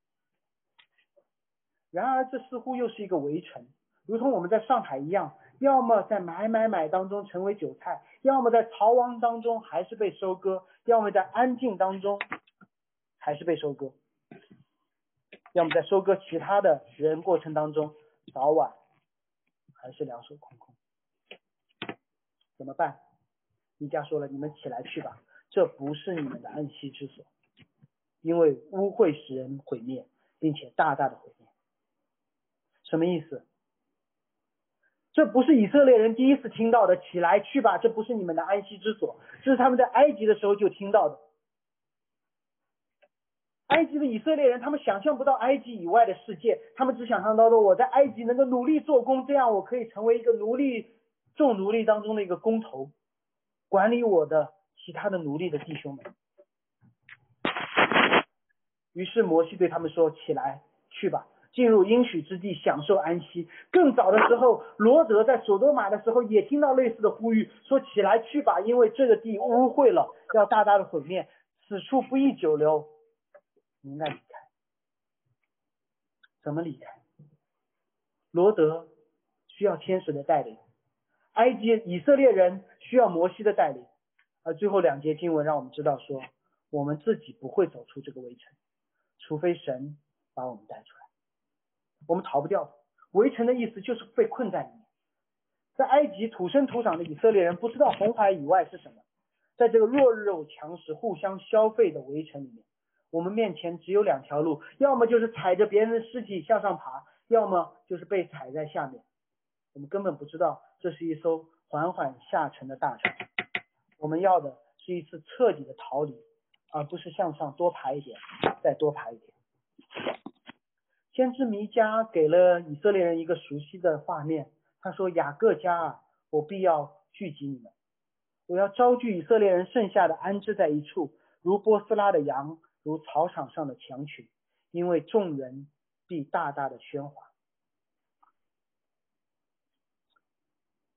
然而，这似乎又是一个围城，如同我们在上海一样，要么在买买买当中成为韭菜，要么在逃亡当中还是被收割，要么在安静当中还是被收割，要么在收割其他的人过程当中，早晚还是两手空空。怎么办？一家说了，你们起来去吧，这不是你们的安息之所，因为污秽使人毁灭，并且大大的毁灭。什么意思？这不是以色列人第一次听到的，起来去吧，这不是你们的安息之所，这是他们在埃及的时候就听到的。埃及的以色列人，他们想象不到埃及以外的世界，他们只想象到了我在埃及能够努力做工，这样我可以成为一个奴隶。众奴隶当中的一个工头，管理我的其他的奴隶的弟兄们。于是摩西对他们说：“起来，去吧，进入应许之地，享受安息。”更早的时候，罗德在索多玛的时候也听到类似的呼吁，说：“起来，去吧，因为这个地污秽了，要大大的毁灭，此处不宜久留，你应该离开。”怎么离开？罗德需要天使的带领。埃及以色列人需要摩西的带领，而最后两节经文让我们知道说，我们自己不会走出这个围城，除非神把我们带出来，我们逃不掉的。围城的意思就是被困在里面。在埃及土生土长的以色列人不知道红海以外是什么，在这个弱肉强食、互相消费的围城里面，我们面前只有两条路，要么就是踩着别人的尸体向上爬，要么就是被踩在下面。我们根本不知道这是一艘缓缓下沉的大船。我们要的是一次彻底的逃离，而不是向上多爬一点，再多爬一点。先知弥迦给了以色列人一个熟悉的画面，他说：“雅各家啊，我必要聚集你们，我要招聚以色列人剩下的安置在一处，如波斯拉的羊，如草场上的强群，因为众人必大大的喧哗。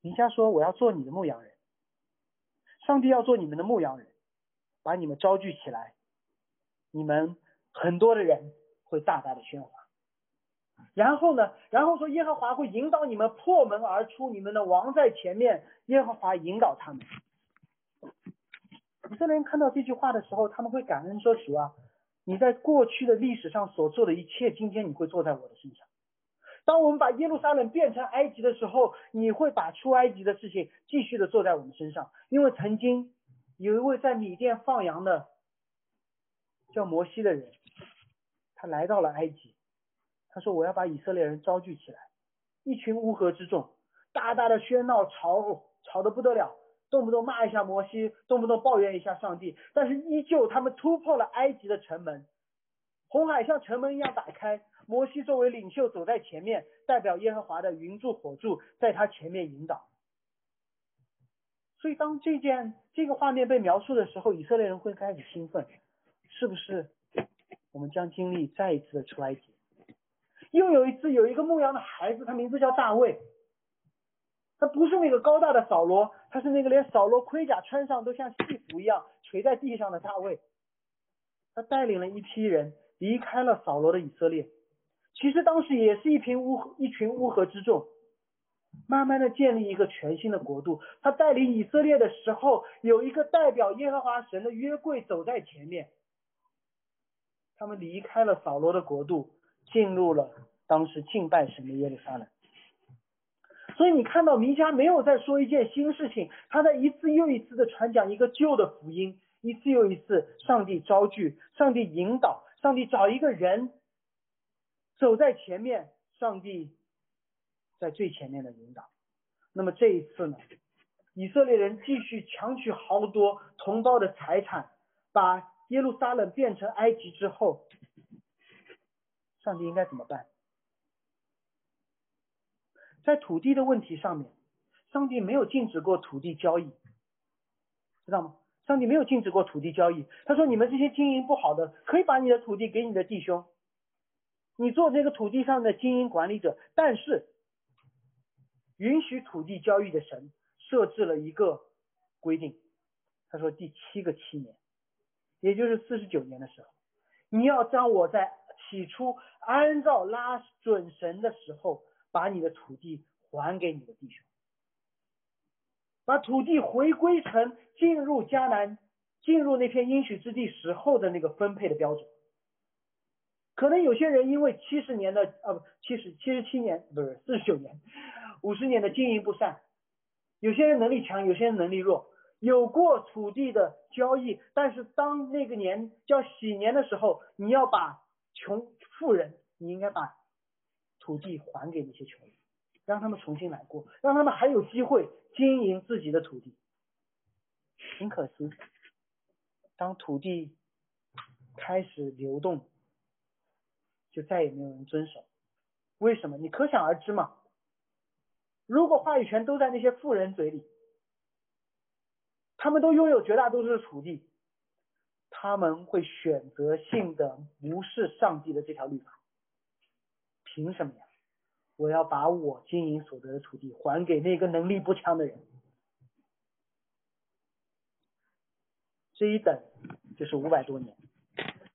尼迦说：“我要做你的牧羊人，上帝要做你们的牧羊人，把你们招聚起来，你们很多的人会大大的喧哗。然后呢？然后说耶和华会引导你们破门而出，你们的王在前面，耶和华引导他们。以色列人看到这句话的时候，他们会感恩说：主啊，你在过去的历史上所做的一切，今天你会坐在我的身上。”当我们把耶路撒冷变成埃及的时候，你会把出埃及的事情继续的做在我们身上，因为曾经有一位在米甸放羊的叫摩西的人，他来到了埃及，他说我要把以色列人招聚起来，一群乌合之众，大大的喧闹吵吵得不得了，动不动骂一下摩西，动不动抱怨一下上帝，但是依旧他们突破了埃及的城门，红海像城门一样打开。摩西作为领袖走在前面，代表耶和华的云柱火柱在他前面引导。所以当这件这个画面被描述的时候，以色列人会开始兴奋，是不是？我们将经历再一次的出埃及。又有一次，有一个牧羊的孩子，他名字叫大卫。他不是那个高大的扫罗，他是那个连扫罗盔甲穿上都像戏服一样垂在地上的大卫。他带领了一批人离开了扫罗的以色列。其实当时也是一群乌一群乌合之众，慢慢的建立一个全新的国度。他带领以色列的时候，有一个代表耶和华神的约柜走在前面。他们离开了扫罗的国度，进入了当时敬拜神的耶路撒冷。所以你看到弥迦没有在说一件新事情，他在一次又一次的传讲一个旧的福音，一次又一次，上帝招聚，上帝引导，上帝找一个人。走在前面，上帝在最前面的引导。那么这一次呢？以色列人继续强取豪夺同胞的财产，把耶路撒冷变成埃及之后，上帝应该怎么办？在土地的问题上面，上帝没有禁止过土地交易，知道吗？上帝没有禁止过土地交易。他说：“你们这些经营不好的，可以把你的土地给你的弟兄。”你做这个土地上的经营管理者，但是允许土地交易的神设置了一个规定，他说第七个七年，也就是四十九年的时候，你要将我在起初按照拉准神的时候，把你的土地还给你的弟兄，把土地回归成进入迦南、进入那片应许之地时候的那个分配的标准。可能有些人因为七十年的啊不七十七十七年不是四十九年五十年的经营不善，有些人能力强，有些人能力弱，有过土地的交易，但是当那个年叫喜年的时候，你要把穷富人，你应该把土地还给那些穷人，让他们重新来过，让他们还有机会经营自己的土地。很可惜，当土地开始流动。就再也没有人遵守，为什么？你可想而知嘛。如果话语权都在那些富人嘴里，他们都拥有绝大多数的土地，他们会选择性的无视上帝的这条律法。凭什么呀？我要把我经营所得的土地还给那个能力不强的人。这一等就是五百多年，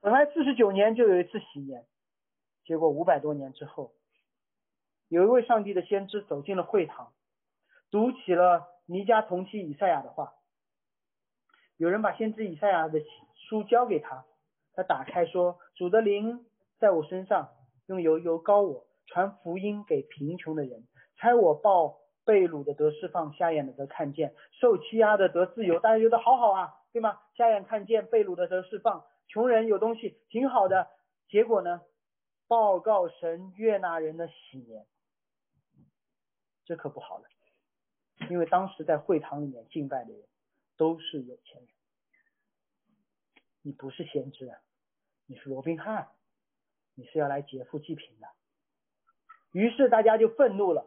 本来四十九年就有一次喜年。结果五百多年之后，有一位上帝的先知走进了会堂，读起了尼迦同期以赛亚的话。有人把先知以赛亚的书交给他，他打开说：“主的灵在我身上，用油油膏我，传福音给贫穷的人，猜我报被掳的得释放，瞎眼的得看见，受欺压的得自由。大家觉得好好啊，对吗？瞎眼看见，被掳的得释放，穷人有东西，挺好的。结果呢？”报告神悦纳人的喜年，这可不好了，因为当时在会堂里面敬拜的人都是有钱人，你不是先知啊，你是罗宾汉，你是要来劫富济贫的，于是大家就愤怒了，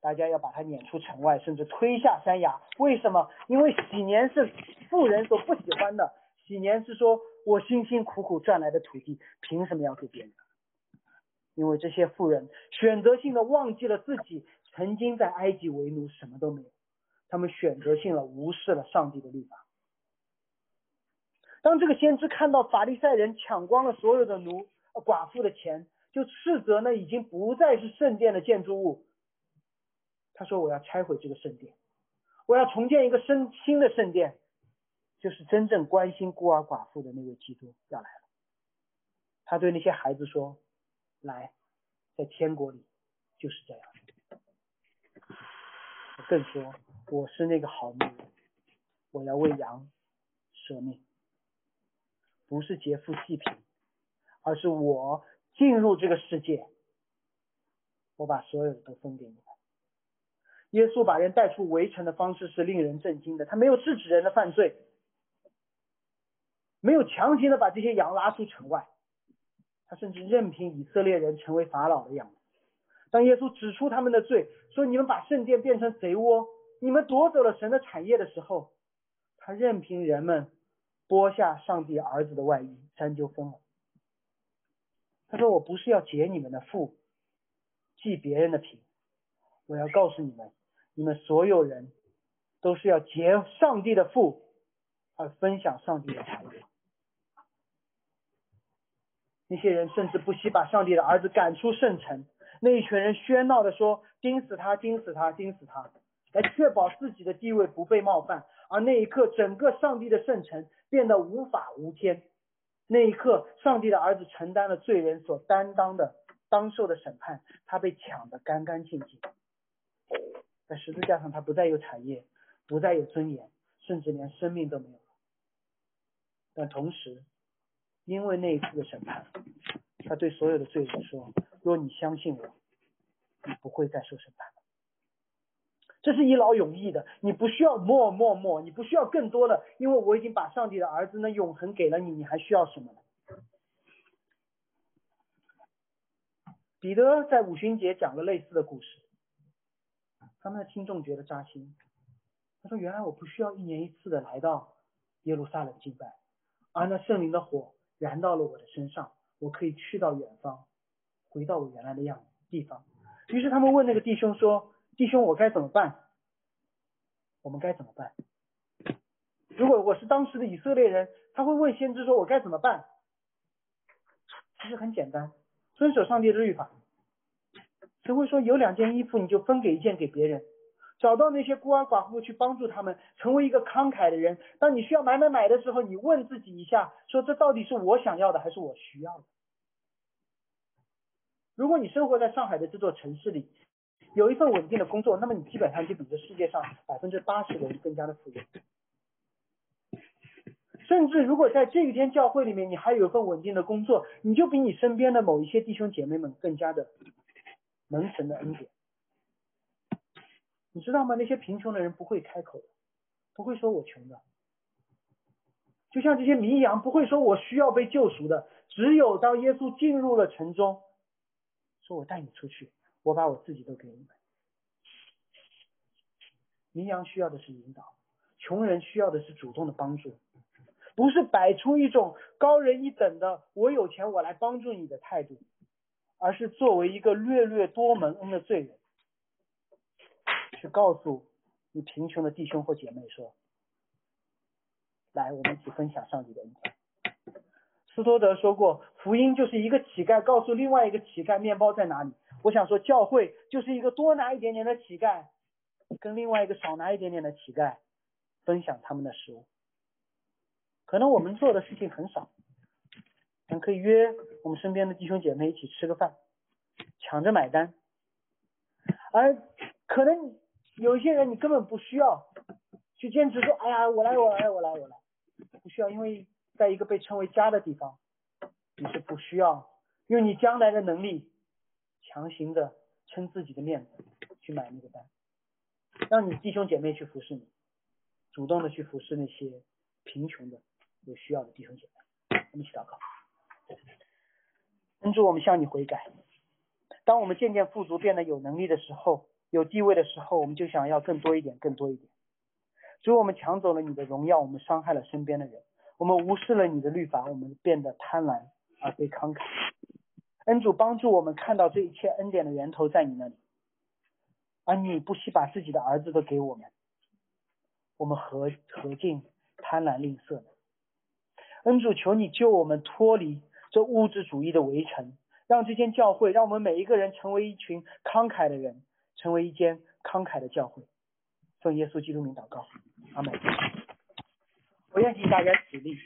大家要把他撵出城外，甚至推下山崖。为什么？因为喜年是富人所不喜欢的。喜年是说我辛辛苦苦赚来的土地，凭什么要给别人？因为这些富人选择性的忘记了自己曾经在埃及为奴，什么都没有。他们选择性的无视了上帝的律法。当这个先知看到法利赛人抢光了所有的奴寡妇的钱，就斥责那已经不再是圣殿的建筑物。他说：“我要拆毁这个圣殿，我要重建一个新新的圣殿，就是真正关心孤儿寡妇的那位基督要来了。”他对那些孩子说：“来，在天国里就是这样。”更说：“我是那个好牧人，我要为羊舍命，不是劫富济贫，而是我进入这个世界，我把所有的都分给你们。”耶稣把人带出围城的方式是令人震惊的，他没有制止人的犯罪，没有强行的把这些羊拉出城外，他甚至任凭以色列人成为法老的羊。当耶稣指出他们的罪，说你们把圣殿变成贼窝，你们夺走了神的产业的时候，他任凭人们剥下上帝儿子的外衣，山就分了。他说：“我不是要解你们的富，记别人的贫。”我要告诉你们，你们所有人都是要结上帝的富，而分享上帝的产业。那些人甚至不惜把上帝的儿子赶出圣城，那一群人喧闹的说：“钉死他，钉死他，钉死他！”来确保自己的地位不被冒犯。而那一刻，整个上帝的圣城变得无法无天。那一刻，上帝的儿子承担了罪人所担当的当受的审判，他被抢得干干净净。在十字架上，他不再有产业，不再有尊严，甚至连生命都没有了。但同时，因为那一次的审判，他对所有的罪人说：“若你相信我，你不会再受审判。”这是一劳永逸的，你不需要 more more more，你不需要更多的，因为我已经把上帝的儿子那永恒给了你，你还需要什么呢？彼得在五旬节讲了类似的故事。他们的听众觉得扎心。他说：“原来我不需要一年一次的来到耶路撒冷敬拜，而那圣灵的火燃到了我的身上，我可以去到远方，回到我原来的样地方。”于是他们问那个弟兄说：“弟兄，我该怎么办？我们该怎么办？”如果我是当时的以色列人，他会问先知说：“我该怎么办？”其实很简单，遵守上帝的律法。只会说有两件衣服，你就分给一件给别人，找到那些孤儿寡妇去帮助他们，成为一个慷慨的人。当你需要买买买的时候，你问自己一下，说这到底是我想要的还是我需要的？如果你生活在上海的这座城市里，有一份稳定的工作，那么你基本上就比这世界上百分之八十的人更加的富有。甚至如果在这一天教会里面，你还有一份稳定的工作，你就比你身边的某一些弟兄姐妹们更加的。门神的恩典，你知道吗？那些贫穷的人不会开口的，不会说我穷的。就像这些迷羊不会说我需要被救赎的，只有当耶稣进入了城中，说我带你出去，我把我自己都给你们。迷羊需要的是引导，穷人需要的是主动的帮助，不是摆出一种高人一等的我有钱我来帮助你的态度。而是作为一个略略多蒙恩的罪人，去告诉你贫穷的弟兄或姐妹说：“来，我们一起分享上帝的恩典。”斯托德说过，福音就是一个乞丐告诉另外一个乞丐面包在哪里。我想说，教会就是一个多拿一点点的乞丐，跟另外一个少拿一点点的乞丐分享他们的食物。可能我们做的事情很少。咱可以约我们身边的弟兄姐妹一起吃个饭，抢着买单。而可能有一些人你根本不需要去坚持说，哎呀，我来，我来，我来，我来，不需要，因为在一个被称为家的地方，你是不需要用你将来的能力强行的撑自己的面子去买那个单，让你弟兄姐妹去服侍你，主动的去服侍那些贫穷的有需要的弟兄姐妹。我们一起祷告。恩主，我们向你悔改。当我们渐渐富足，变得有能力的时候，有地位的时候，我们就想要更多一点，更多一点。主，我们抢走了你的荣耀，我们伤害了身边的人，我们无视了你的律法，我们变得贪婪而非慷慨。恩主帮助我们看到这一切恩典的源头在你那里，而你不惜把自己的儿子都给我们，我们何何竟贪婪吝啬呢？恩主，求你救我们脱离这物质主义的围城，让这间教会，让我们每一个人成为一群慷慨的人，成为一间慷慨的教会。奉耶稣基督名祷告，阿门。我愿请大家起立。